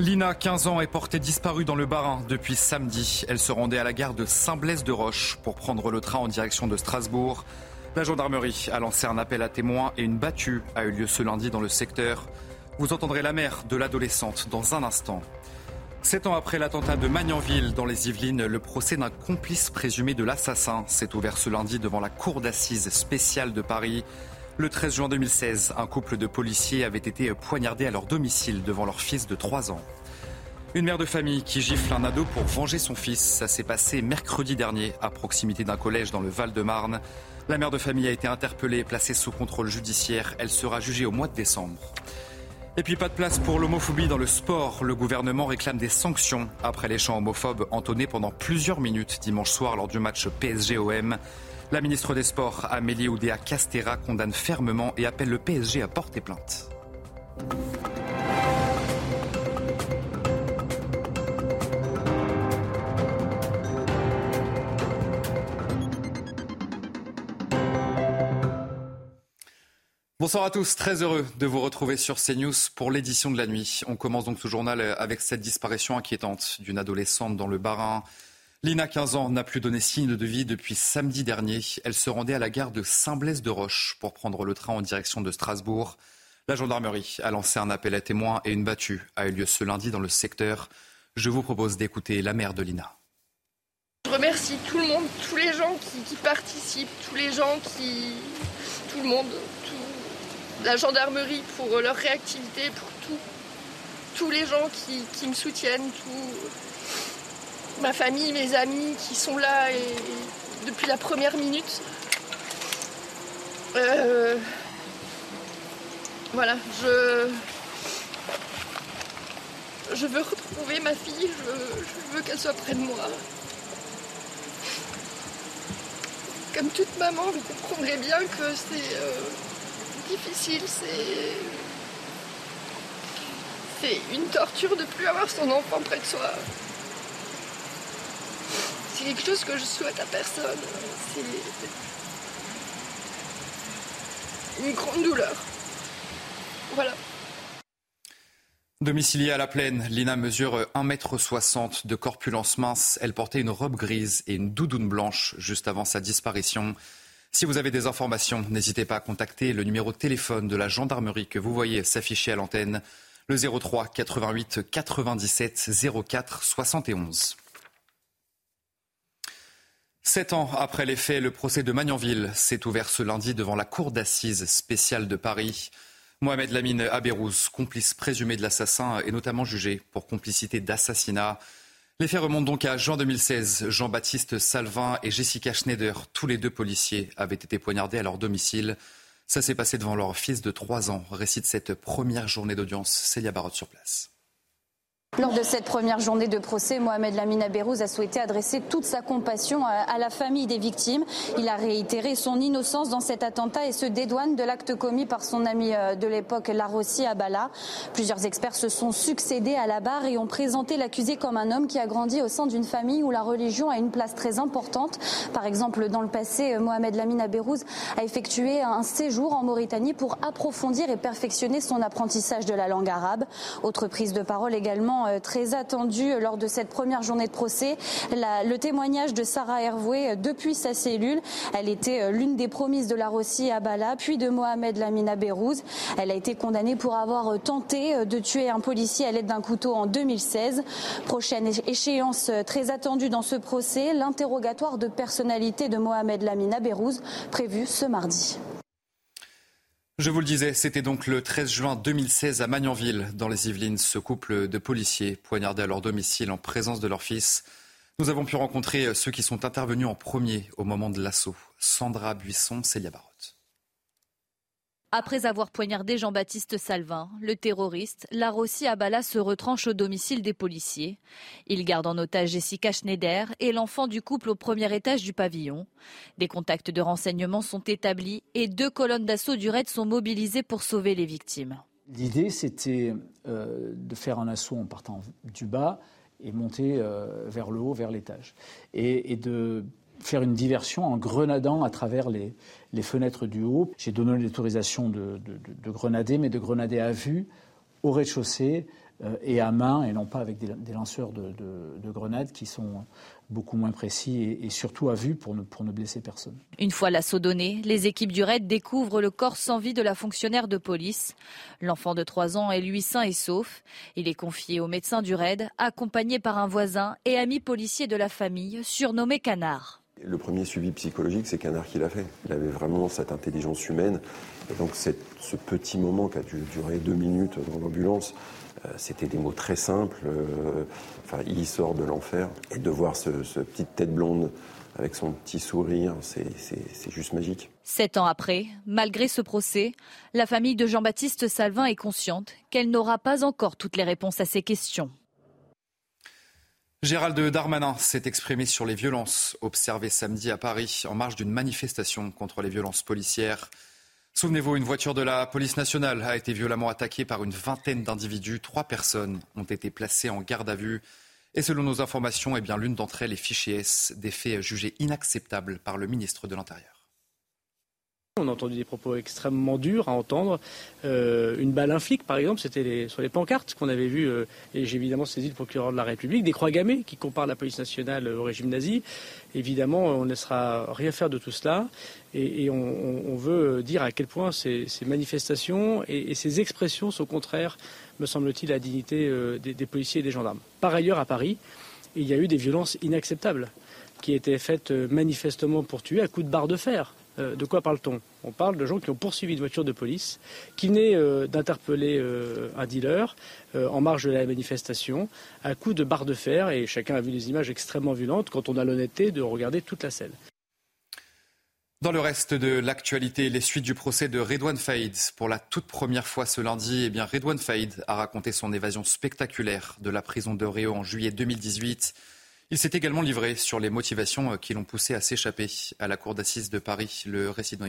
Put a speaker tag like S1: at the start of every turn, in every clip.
S1: Lina, 15 ans, est portée disparue dans le Bas-Rhin depuis samedi. Elle se rendait à la gare de Saint-Blaise-de-Roche pour prendre le train en direction de Strasbourg. La gendarmerie a lancé un appel à témoins et une battue a eu lieu ce lundi dans le secteur. Vous entendrez la mère de l'adolescente dans un instant. Sept ans après l'attentat de Magnanville dans les Yvelines, le procès d'un complice présumé de l'assassin s'est ouvert ce lundi devant la cour d'assises spéciale de Paris. Le 13 juin 2016, un couple de policiers avait été poignardé à leur domicile devant leur fils de 3 ans. Une mère de famille qui gifle un ado pour venger son fils, ça s'est passé mercredi dernier à proximité d'un collège dans le Val-de-Marne. La mère de famille a été interpellée et placée sous contrôle judiciaire. Elle sera jugée au mois de décembre. Et puis pas de place pour l'homophobie dans le sport. Le gouvernement réclame des sanctions après les chants homophobes entonnés pendant plusieurs minutes dimanche soir lors du match PSG-OM. La ministre des Sports, Amélie Oudéa Castera, condamne fermement et appelle le PSG à porter plainte. Bonsoir à tous, très heureux de vous retrouver sur CNews pour l'édition de la nuit. On commence donc ce journal avec cette disparition inquiétante d'une adolescente dans le Bas-Rhin. Lina, 15 ans, n'a plus donné signe de vie depuis samedi dernier. Elle se rendait à la gare de Saint-Blaise-de-Roche pour prendre le train en direction de Strasbourg. La gendarmerie a lancé un appel à témoins et une battue a eu lieu ce lundi dans le secteur. Je vous propose d'écouter la mère de Lina.
S2: Je remercie tout le monde, tous les gens qui, participent, tous les gens qui. tout le monde, la gendarmerie pour leur réactivité, pour tout. Tous les gens qui, qui me soutiennent, tout ma famille, mes amis qui sont là et, depuis la première minute. Euh, voilà, je, je veux retrouver ma fille, je, veux qu'elle soit près de moi. Comme toute maman, vous comprendrez bien que c'est euh, difficile, c'est. C'est une torture de plus avoir son enfant près de soi quelque chose que je souhaite à personne. C'est une grande douleur. Voilà.
S1: Domiciliée à la plaine, Lina mesure 1m60 de corpulence mince. Elle portait une robe grise et une doudoune blanche juste avant sa disparition. Si vous avez des informations, n'hésitez pas à contacter le numéro de téléphone de la gendarmerie que vous voyez s'afficher à l'antenne, le 03 88 97 04 71. Sept ans après les faits, le procès de Magnanville s'est ouvert ce lundi devant la cour d'assises spéciale de Paris. Mohamed Lamine Abérouz, complice présumé de l'assassin, est notamment jugé pour complicité d'assassinat. Les faits remontent donc à juin 2016. Jean-Baptiste Salvin et Jessica Schneider, tous les deux policiers, avaient été poignardés à leur domicile. Ça s'est passé devant leur fils de 3 ans, récite cette première journée d'audience. Célia Barotte sur place.
S3: Lors de cette première journée de procès, Mohamed Lamine Abérouz a souhaité adresser toute sa compassion à la famille des victimes. Il a réitéré son innocence dans cet attentat et se dédouane de l'acte commis par son ami euh, de l'époque, Larossi Abala. Plusieurs experts se sont succédés à la barre et ont présenté l'accusé comme un homme qui a grandi au sein d'une famille où la religion a une place très importante. Par exemple, dans le passé, Mohamed Lamine Abérouz a effectué un séjour en Mauritanie pour approfondir et perfectionner son apprentissage de la langue arabe. Autre prise de parole également euh, très attendu lors de cette première journée de procès. le témoignage de Sarah Hervoué euh, depuis sa cellule. Elle était euh, l'une des promises de la Rossi à Bala, puis de Mohamed Lamina Bérouz. Elle a été condamnée pour avoir tenté de tuer un policier à l'aide d'un couteau en 2016. Prochaine échéance très attendue dans ce procès, l'interrogatoire de personnalité de Mohamed Lamina Bérouz prévu ce mardi.
S1: Je vous le disais, c'était donc le 13 juin 2016 à Magnanville, dans les Yvelines, ce couple de policiers poignardés à leur domicile en présence de leur fils. Nous avons pu rencontrer ceux qui sont intervenus en premier au moment de l'assaut. Sandra Buisson, Célia Barotte.
S4: Après avoir poignardé Jean-Baptiste Salvin, le terroriste, Larossi Abala se retranche au domicile des policiers. Il garde en otage Jessica Schneider et l'enfant du couple au premier étage du pavillon. Des contacts de renseignement sont établis et deux colonnes d'assaut du raid sont mobilisées pour sauver les victimes.
S5: L'idée, c'était euh, de faire un assaut en partant du bas et monter euh, vers le haut, vers l'étage. Et, de faire une diversion en grenadant à travers les, fenêtres du haut. J'ai donné l'autorisation de, de, grenader, mais de grenader à vue, au rez-de-chaussée euh, et à main, et non pas avec des, lanceurs de, grenades qui sont beaucoup moins précis et, surtout à vue pour ne, pour ne blesser personne.
S4: Une fois l'assaut donné, les équipes du raid découvrent le corps sans vie de la fonctionnaire de police. L'enfant de 3 ans est lui sain et sauf. Il est confié au médecin du raid, accompagné par un voisin et ami policier de la famille, surnommé Canard.
S6: Le premier suivi psychologique, c'est Canard qui l'a fait. Il avait vraiment cette intelligence humaine. Et donc ce petit moment qui a dû durer deux minutes dans l'ambulance, euh, c'était des mots très simples. Euh, enfin, il sort de l'enfer. Et de voir ce, petite tête blonde avec son petit sourire, c'est juste magique.
S4: Sept ans après, malgré ce procès, la famille de Jean-Baptiste Salvin est consciente qu'elle n'aura pas encore toutes les réponses à ses questions.
S1: Gérald Darmanin s'est exprimé sur les violences observées samedi à Paris en marge d'une manifestation contre les violences policières. Souvenez-vous, une voiture de la police nationale a été violemment attaquée par une vingtaine d'individus. Trois personnes ont été placées en garde à vue. Et selon nos informations, eh l'une d'entre elles est fichée S, des faits jugés inacceptables par le ministre de l'Intérieur.
S7: On a entendu des propos extrêmement durs à entendre. Euh, une balle, un par exemple, c'était sur les pancartes qu'on avait vues, euh, et j'ai évidemment saisi le procureur de la République, des croix gammées qui comparent la police nationale au régime nazi. Évidemment, on ne laissera rien faire de tout cela, et, on, veut dire à quel point ces, manifestations et, ces expressions sont contraires, me semble-t-il, à la dignité euh, des, des policiers et des gendarmes. Par ailleurs, à Paris, il y a eu des violences inacceptables qui étaient faites manifestement pour tuer à coups de barre de fer euh, de quoi parle-t-on? On parle de gens qui ont poursuivi une voiture de police, qui venaient euh, d'interpeller euh, un dealer en marge de la manifestation, à coups de barre de fer, et chacun a vu des images extrêmement violentes quand on a l'honnêteté de regarder toute la scène.
S1: Dans le reste de l'actualité, les suites du procès de Redouane Faïd. Pour la toute première fois ce lundi, eh bien Redouane a raconté son évasion spectaculaire de la prison de Réau en juillet 2018. Il s'est également livré sur les motivations euh, qui l'ont poussé à s'échapper à la cour d'assises de Paris, le récit de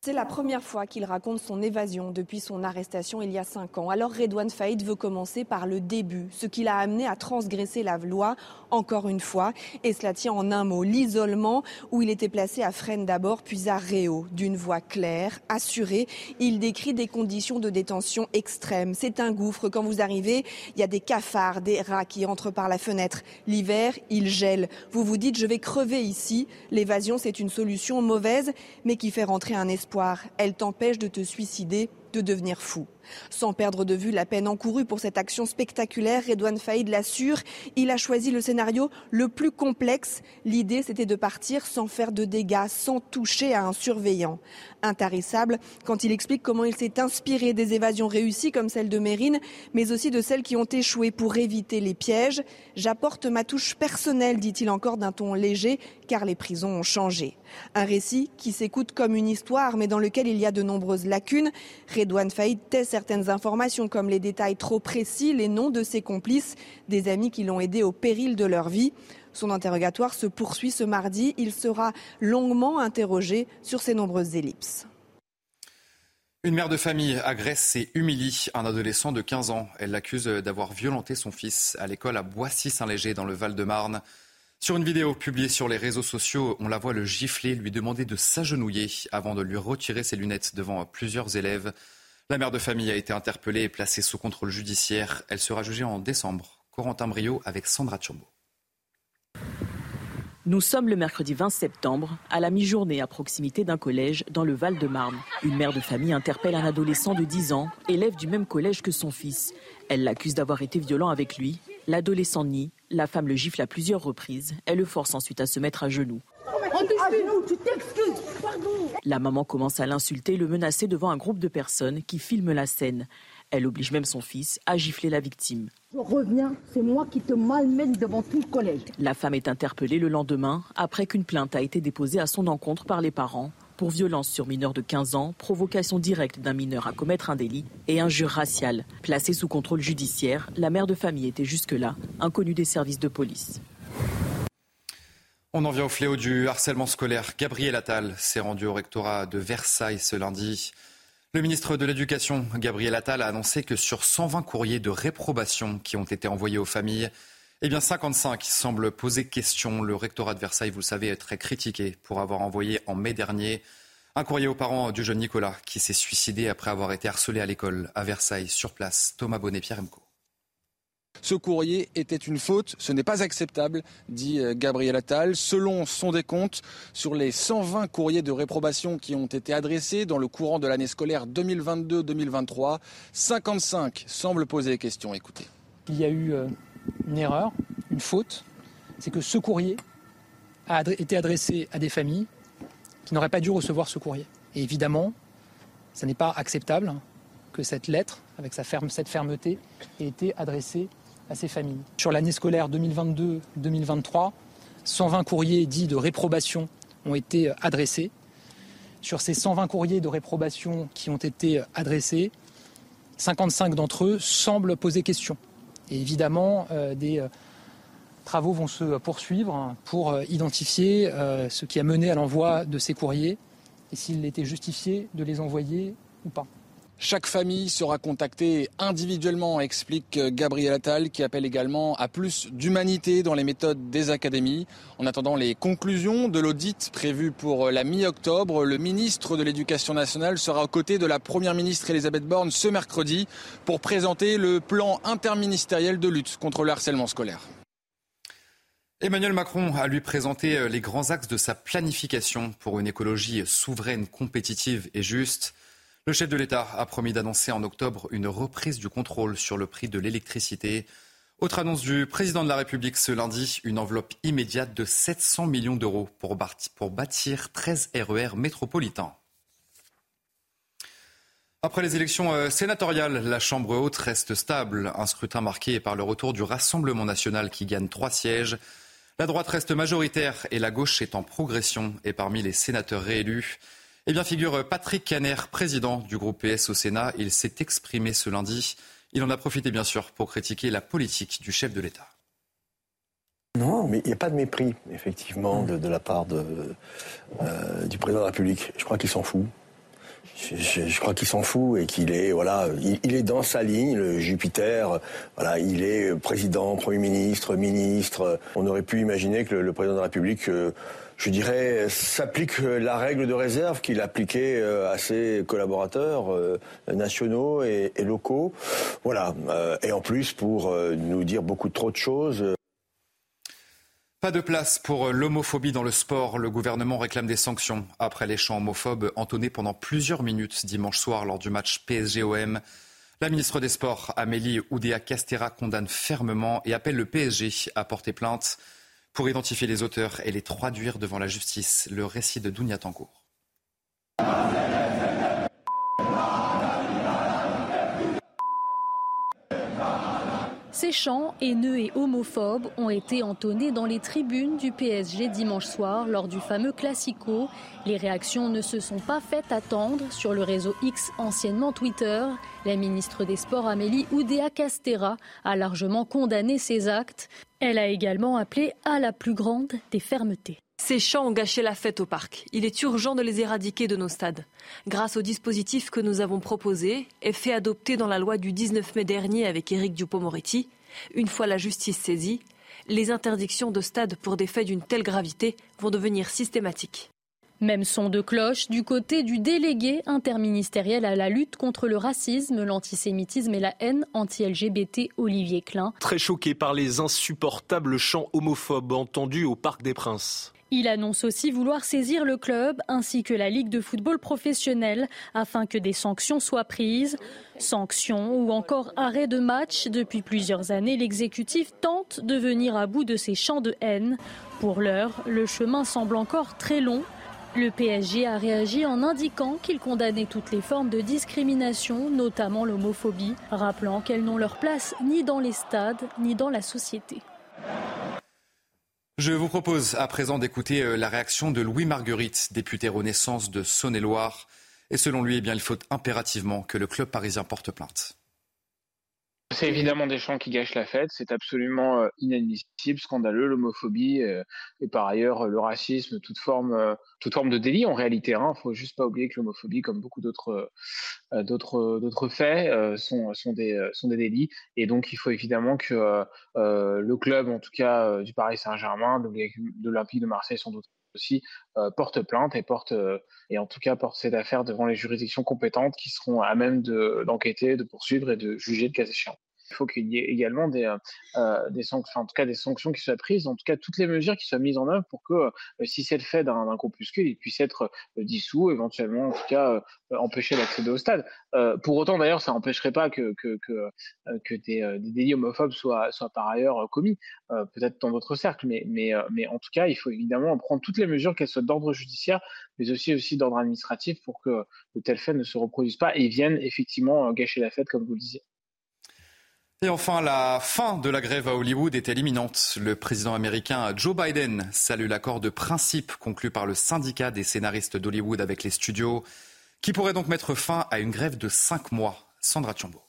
S8: c'est la première fois qu'il raconte son évasion depuis son arrestation il y a cinq ans. Alors Redouane Faïd veut commencer par le début, ce qui l'a amené à transgresser la loi encore une fois. Et cela tient en un mot, l'isolement, où il était placé à Fresnes d'abord, puis à Réau. D'une voix claire, assurée, il décrit des conditions de détention extrêmes. C'est un gouffre. Quand vous arrivez, il y a des cafards, des rats qui entrent par la fenêtre. L'hiver, il gèle. Vous vous dites, je vais crever ici. L'évasion, c'est une solution mauvaise, mais qui fait rentrer un esprit elle t'empêche de te suicider, de devenir fou. Sans perdre de vue la peine encourue pour cette action spectaculaire, Redouane Faïd l'assure, il a choisi le scénario le plus complexe. L'idée, c'était de partir sans faire de dégâts, sans toucher à un surveillant. Intarissable quand il explique comment il s'est inspiré des évasions réussies comme celle de Mérine, mais aussi de celles qui ont échoué pour éviter les pièges. J'apporte ma touche personnelle, dit-il encore d'un ton léger, car les prisons ont changé. Un récit qui s'écoute comme une histoire, mais dans lequel il y a de nombreuses lacunes. Redouane Faïd tait certaines informations comme les détails trop précis, les noms de ses complices, des amis qui l'ont aidé au péril de leur vie. Son interrogatoire se poursuit ce mardi. Il sera longuement interrogé sur ses nombreuses ellipses.
S1: Une mère de famille agresse et humilie un adolescent de 15 ans. Elle l'accuse d'avoir violenté son fils à l'école à Boissy-Saint-Léger dans le Val-de-Marne. Sur une vidéo publiée sur les réseaux sociaux, on la voit le gifler, lui demander de s'agenouiller avant de lui retirer ses lunettes devant plusieurs élèves. La mère de famille a été interpellée et placée sous contrôle judiciaire. Elle sera jugée en décembre. Corentin Brio avec Sandra Chombo.
S9: Nous sommes le mercredi 20 septembre, à la mi-journée à proximité d'un collège dans le Val-de-Marne. Une mère de famille interpelle un adolescent de 10 ans, élève du même collège que son fils. Elle l'accuse d'avoir été violent avec lui. L'adolescent nie. La femme le gifle à plusieurs reprises. Elle le force ensuite à se mettre à genoux. La maman commence à l'insulter le menacer devant un groupe de personnes qui filment la scène. Elle oblige même son fils à gifler la victime.
S10: Je reviens, c'est moi qui te malmène devant tout le collège.
S9: La femme est interpellée le lendemain après qu'une plainte a été déposée à son encontre par les parents. Pour violence sur mineur de 15 ans, provocation directe d'un mineur à commettre un délit et injure raciale. Placée sous contrôle judiciaire, la mère de famille était jusque-là inconnue des services de police.
S1: On en vient au fléau du harcèlement scolaire. Gabriel Attal s'est rendu au rectorat de Versailles ce lundi. Le ministre de l'Éducation, Gabriel Attal, a annoncé que sur 120 courriers de réprobation qui ont été envoyés aux familles, eh bien 55 semblent poser question. Le rectorat de Versailles, vous le savez, est très critiqué pour avoir envoyé en mai dernier un courrier aux parents du jeune Nicolas qui s'est suicidé après avoir été harcelé à l'école à Versailles sur place. Thomas Bonnet, Pierre Emco.
S11: Ce courrier était une faute, ce n'est pas acceptable, dit euh, Gabriel Attal. Selon son décompte, sur les 120 courriers de réprobation qui ont été adressés dans le courant de l'année scolaire 2022-2023, 55 semblent poser des questions. Écoutez.
S12: Il y a eu euh, une erreur, une faute, c'est que ce courrier a été adressé à des familles qui n'auraient pas dû recevoir ce courrier. Et évidemment, ce n'est pas acceptable que cette lettre, avec sa cette fermeté, ait été adressée à ces familles. Sur l'année scolaire 2022-2023, 120 courriers dits de réprobation ont été adressés. Sur ces 120 courriers de réprobation qui ont été adressés, 55 d'entre eux semblent poser question. Évidemment, euh, des euh, travaux vont se poursuivre pour euh, identifier ce qui a mené à l'envoi de ces courriers et s'il était justifié de les envoyer ou pas.
S11: Chaque famille sera contactée individuellement, explique Gabriel Attal, qui appelle également à plus d'humanité dans les méthodes des académies. En attendant les conclusions de l'audit prévu pour la mi-octobre, le ministre de l'Éducation nationale sera aux côtés de la Première ministre Elisabeth Borne ce mercredi pour présenter le plan interministériel de lutte contre le harcèlement scolaire.
S1: Emmanuel Macron a lui présenté les grands axes de sa planification pour une écologie souveraine, compétitive et juste. Le chef de l'État a promis d'annoncer en octobre une reprise du contrôle sur le prix de l'électricité. Autre annonce du président de la République ce lundi, une enveloppe immédiate de 700 millions d'euros pour bâtir 13 RER métropolitains. Après les élections euh, sénatoriales, la Chambre haute reste stable. Un scrutin marqué par le retour du Rassemblement national qui gagne trois sièges. La droite reste majoritaire et la gauche est en progression. Et parmi les sénateurs réélus, eh bien, figure Patrick Caner, président du groupe PS au Sénat. Il s'est exprimé ce lundi. Il en a profité, bien sûr, pour critiquer la politique du chef de l'État.
S13: Non, mais il n'y a pas de mépris, effectivement, de, la part euh, du président de la République. Je crois qu'il s'en fout. Je, crois qu'il s'en fout et qu'il est voilà, il, est dans sa ligne, le Jupiter. Voilà, il est président, premier ministre, ministre. On aurait pu imaginer que le, président de la République euh, je dirais, s'applique la règle de réserve qu'il appliquait euh, à ses collaborateurs euh, nationaux et, locaux. Voilà. Euh, et en plus, pour nous dire beaucoup trop de choses.
S1: Pas de place pour l'homophobie dans le sport. Le gouvernement réclame des sanctions après les chants homophobes entonnés pendant plusieurs minutes dimanche soir lors du match PSG-OM. La ministre des Sports, Amélie Oudéa-Castera, condamne fermement et appelle le PSG à porter plainte pour identifier les auteurs et les traduire devant la justice. Le récit de Dounia Tancourt.
S14: Ces chants haineux et homophobes ont été entonnés dans les tribunes du PSG dimanche soir lors du fameux Classico. Les réactions ne se sont pas faites attendre sur le réseau X, anciennement Twitter. La ministre des Sports Amélie Oudéa Castera a largement condamné ces actes. Elle a également appelé à la plus grande des fermetés.
S15: Ces chants ont gâché la fête au parc. Il est urgent de les éradiquer de nos stades. Grâce au dispositif que nous avons proposé et fait adopter dans la loi du 19 mai dernier avec Éric Dupont-Moretti, une fois la justice saisie, les interdictions de stades pour des faits d'une telle gravité vont devenir systématiques.
S14: Même son de cloche du côté du délégué interministériel à la lutte contre le racisme, l'antisémitisme et la haine anti-LGBT, Olivier Klein.
S16: Très choqué par les insupportables chants homophobes entendus au Parc des Princes.
S14: Il annonce aussi vouloir saisir le club ainsi que la Ligue de football professionnel afin que des sanctions soient prises. Sanctions ou encore arrêt de match. Depuis plusieurs années, l'exécutif tente de venir à bout de ces chants de haine. Pour l'heure, le chemin semble encore très long le PSG a réagi en indiquant qu'il condamnait toutes les formes de discrimination, notamment l'homophobie, rappelant qu'elles n'ont leur place ni dans les stades ni dans la société.
S1: Je vous propose à présent d'écouter euh, la réaction de Louis Marguerite, député Renaissance de Saône-et-Loire. Et selon lui, eh bien, il faut impérativement que le club parisien porte plainte.
S17: C'est évidemment des chants qui gâchent la fête, c'est absolument euh, inadmissible, scandaleux, l'homophobie euh, et par ailleurs le racisme, toute forme, euh, toute forme de délit en réalité. Il hein. ne faut juste pas oublier que l'homophobie, comme beaucoup d'autres faits, sont, sont, des, sont des délits. Et donc il faut évidemment que le club, en tout cas du Paris Saint-Germain, de l'Olympique de Marseille sans doute aussi porte plainte et porte et en tout cas porte cette affaire devant les juridictions compétentes qui seront à même d'enquêter, de, poursuivre et de juger de cas échéants. Il faut qu'il y ait également des, euh, euh, sanctions, en tout cas des sanctions qui soient prises, en tout cas toutes les mesures qui soient mises en œuvre pour que, euh, si c'est le fait d'un groupuscule, il puisse être dissous, éventuellement, en tout cas, empêcher d'accéder au stade. pour autant, d'ailleurs, ça n'empêcherait pas que, que, que, des, délits homophobes soient, soient par ailleurs commis, peut-être dans d'autres cercles, mais, mais, mais en tout cas, il faut évidemment prendre toutes les mesures, qu'elles soient d'ordre judiciaire, mais aussi, aussi d'ordre administratif, pour que de tels faits ne se reproduisent pas et viennent effectivement gâcher la fête, comme vous le disiez.
S1: Et enfin, la fin de la grève à Hollywood est-elle imminente Le président américain Joe Biden salue l'accord de principe conclu par le syndicat des scénaristes d'Hollywood avec les studios, qui pourrait donc mettre fin à une grève de cinq mois. Sandra Chambaud.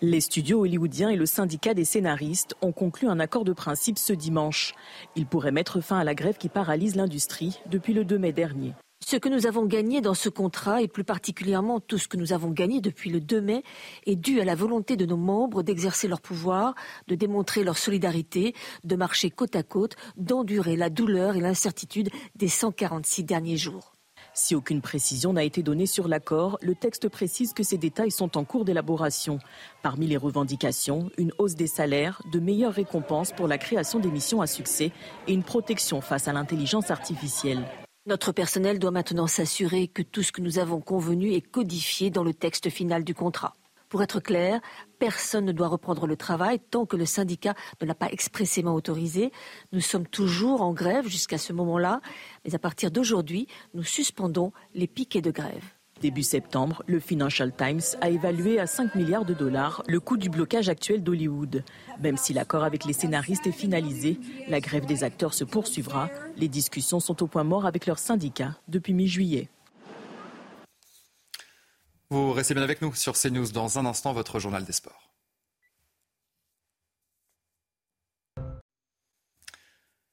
S9: Les studios hollywoodiens et le syndicat des scénaristes ont conclu un accord de principe ce dimanche. Il pourrait mettre fin à la grève qui paralyse l'industrie depuis le 2 mai dernier.
S18: Ce que nous avons gagné dans ce contrat, et plus particulièrement tout ce que nous avons gagné depuis le 2 mai, est dû à la volonté de nos membres d'exercer leur pouvoir, de démontrer leur solidarité, de marcher côte à côte, d'endurer la douleur et l'incertitude des 146 derniers jours.
S9: Si aucune précision n'a été donnée sur l'accord, le texte précise que ces détails sont en cours d'élaboration. Parmi les revendications, une hausse des salaires, de meilleures récompenses pour la création d'émissions à succès et une protection face à l'intelligence artificielle.
S18: Notre personnel doit maintenant s'assurer que tout ce que nous avons convenu est codifié dans le texte final du contrat. Pour être clair, personne ne doit reprendre le travail tant que le syndicat ne l'a pas expressément autorisé. Nous sommes toujours en grève jusqu'à ce moment-là, mais à partir d'aujourd'hui, nous suspendons les piquets de grève.
S9: Début septembre, le Financial Times a évalué à 5 milliards de dollars le coût du blocage actuel d'Hollywood. Même si l'accord avec les scénaristes est finalisé, la grève des acteurs se poursuivra. Les discussions sont au point mort avec leurs syndicats depuis mi-juillet.
S1: Vous restez bien avec nous sur CNews. Dans un instant, votre journal des sports.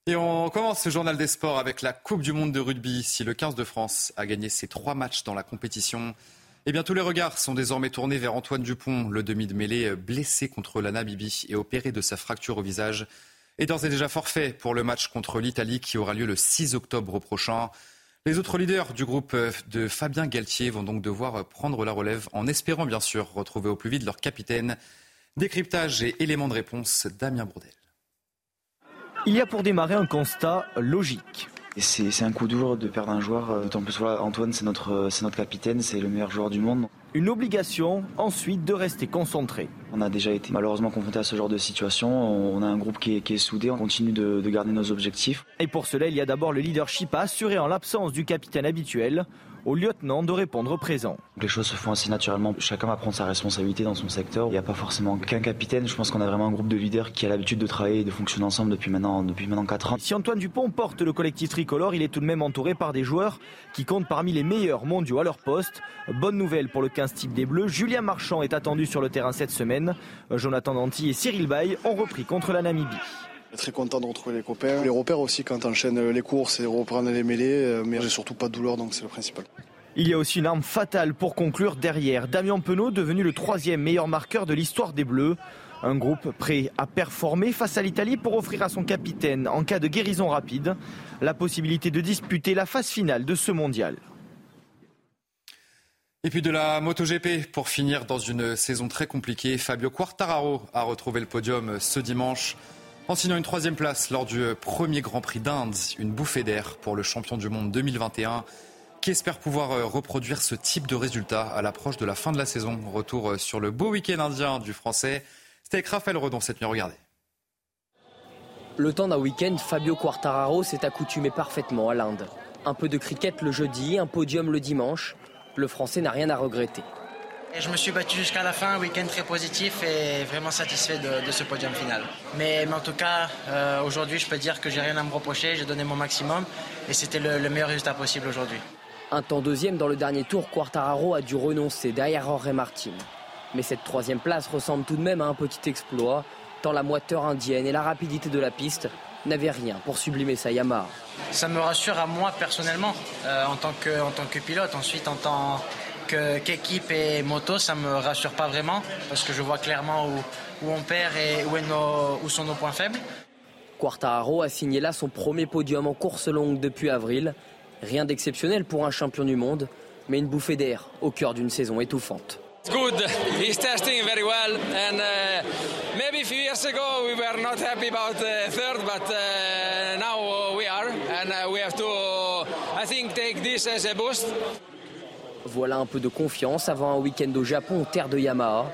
S1: Et on commence ce journal des sports avec la Coupe du Monde de rugby. Si le 15 de France a gagné ses trois matchs dans la compétition, eh bien tous les regards sont désormais tournés vers Antoine Dupont, le demi de mêlée blessé contre la Namibie et opéré de sa fracture au visage. Et d'ores et déjà forfait pour le match contre l'Italie qui aura lieu le 6 octobre prochain. Les autres leaders du groupe de Fabien Galtier vont donc devoir prendre la relève en espérant bien sûr retrouver au plus vite leur capitaine. Décryptage et éléments de réponse, Damien Bourdel.
S19: Il y a pour démarrer un constat logique.
S20: C'est un coup dur de perdre un joueur, euh, d'autant plus Antoine c'est notre, notre capitaine, c'est le meilleur joueur du monde.
S19: Une obligation ensuite de rester concentré.
S20: On a déjà été malheureusement confronté à ce genre de situation, on a un groupe qui est, soudé, on continue de, de garder nos objectifs.
S19: Et pour cela il y a d'abord le leadership à assurer en l'absence du capitaine habituel au lieutenant de répondre présent.
S20: Les choses se font assez naturellement. Chacun va prendre sa responsabilité dans son secteur. Il n'y a pas forcément qu'un capitaine. Je pense qu'on a vraiment un groupe de leaders qui a l'habitude de travailler et de fonctionner ensemble depuis maintenant, depuis maintenant 4 ans.
S19: Si Antoine Dupont porte le collectif tricolore, il est tout de même entouré par des joueurs qui comptent parmi les meilleurs mondiaux à leur poste. Bonne nouvelle pour le 15 type des Bleus. Julien Marchand est attendu sur le terrain cette semaine. Jonathan Danty et Cyril Bay ont repris contre la Namibie.
S21: Très content de retrouver les copains. Les repères aussi quand enchaîne les courses et reprendre les mêlées, euh, mais j'ai surtout pas de douleur donc c'est le principal.
S19: Il y a aussi une arme fatale pour conclure derrière. Damien Penaud devenu le troisième meilleur marqueur de l'histoire des Bleus. Un groupe prêt à performer face à l'Italie pour offrir à son capitaine, en cas de guérison rapide, la possibilité de disputer la phase finale de ce mondial.
S1: Et puis de la MotoGP pour finir dans une saison très compliquée. Fabio Quartararo a retrouvé le podium ce dimanche en signant une troisième place lors du premier Grand Prix d'Inde, une bouffée d'air pour le champion du monde 2021 qui espère pouvoir reproduire ce type de résultat à l'approche de la fin de la saison. Retour sur le beau week-end indien du français. C'était avec Raphaël Redon cette nuit, regardez.
S22: Le temps d'un week-end, Fabio Quartararo s'est accoutumé parfaitement à l'Inde. Un peu de cricket le jeudi, un podium le dimanche. Le français n'a rien à regretter.
S23: Et je me suis battu jusqu'à la fin, week-end très positif et vraiment satisfait de, ce podium final. Mais, en tout cas, euh, aujourd'hui, je peux dire que j'ai rien à me reprocher, j'ai donné mon maximum et c'était le, le meilleur résultat possible aujourd'hui.
S22: Un temps deuxième dans le dernier tour, Quartararo a dû renoncer derrière Jorge Martin. Mais cette troisième place ressemble tout de même à un petit exploit, tant la moiteur indienne et la rapidité de la piste n'avaient rien pour sublimer sa Yamaha.
S23: Ça me rassure à moi personnellement, euh, en, tant que, en tant que pilote. Ensuite, en tant qu'équipe et moto, ça me rassure pas vraiment, parce que je vois clairement où, où on perd et où, où sont nos points faibles.
S22: Quartararo a signé là son premier podium en course longue depuis avril. Rien d'exceptionnel pour un champion du monde, mais une bouffée d'air au cœur d'une saison étouffante.
S24: good. He's testing very well, and uh, maybe a few years ago we were not happy about uh, third, but uh, now we are, and uh, we have to, I think, take this as a boost.
S22: Voilà un peu de confiance avant un week-end au Japon, terre de Yamaha.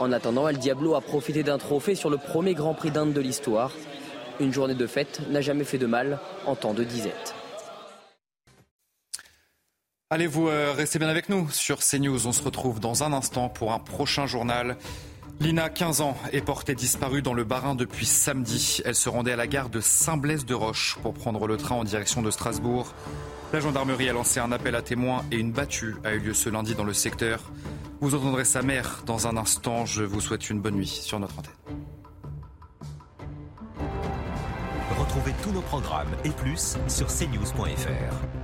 S22: En attendant, El Diablo a profité d'un trophée sur le premier Grand Prix d'Inde de l'histoire. Une journée de fête n'a jamais fait de mal en temps de disette.
S1: Allez, vous euh, restez bien avec nous sur CNews? On se retrouve dans un instant pour un prochain journal. Lina, 15 ans, est portée disparue dans le Barin depuis samedi. Elle se rendait à la gare de Saint-Blaise-de-Roche pour prendre le train en direction de Strasbourg. La gendarmerie a lancé un appel à témoins et une battue a eu lieu ce lundi dans le secteur. Vous entendrez sa mère dans un instant. Je vous souhaite une bonne nuit sur notre antenne.
S25: Retrouvez tous nos programmes et plus sur cnews.fr.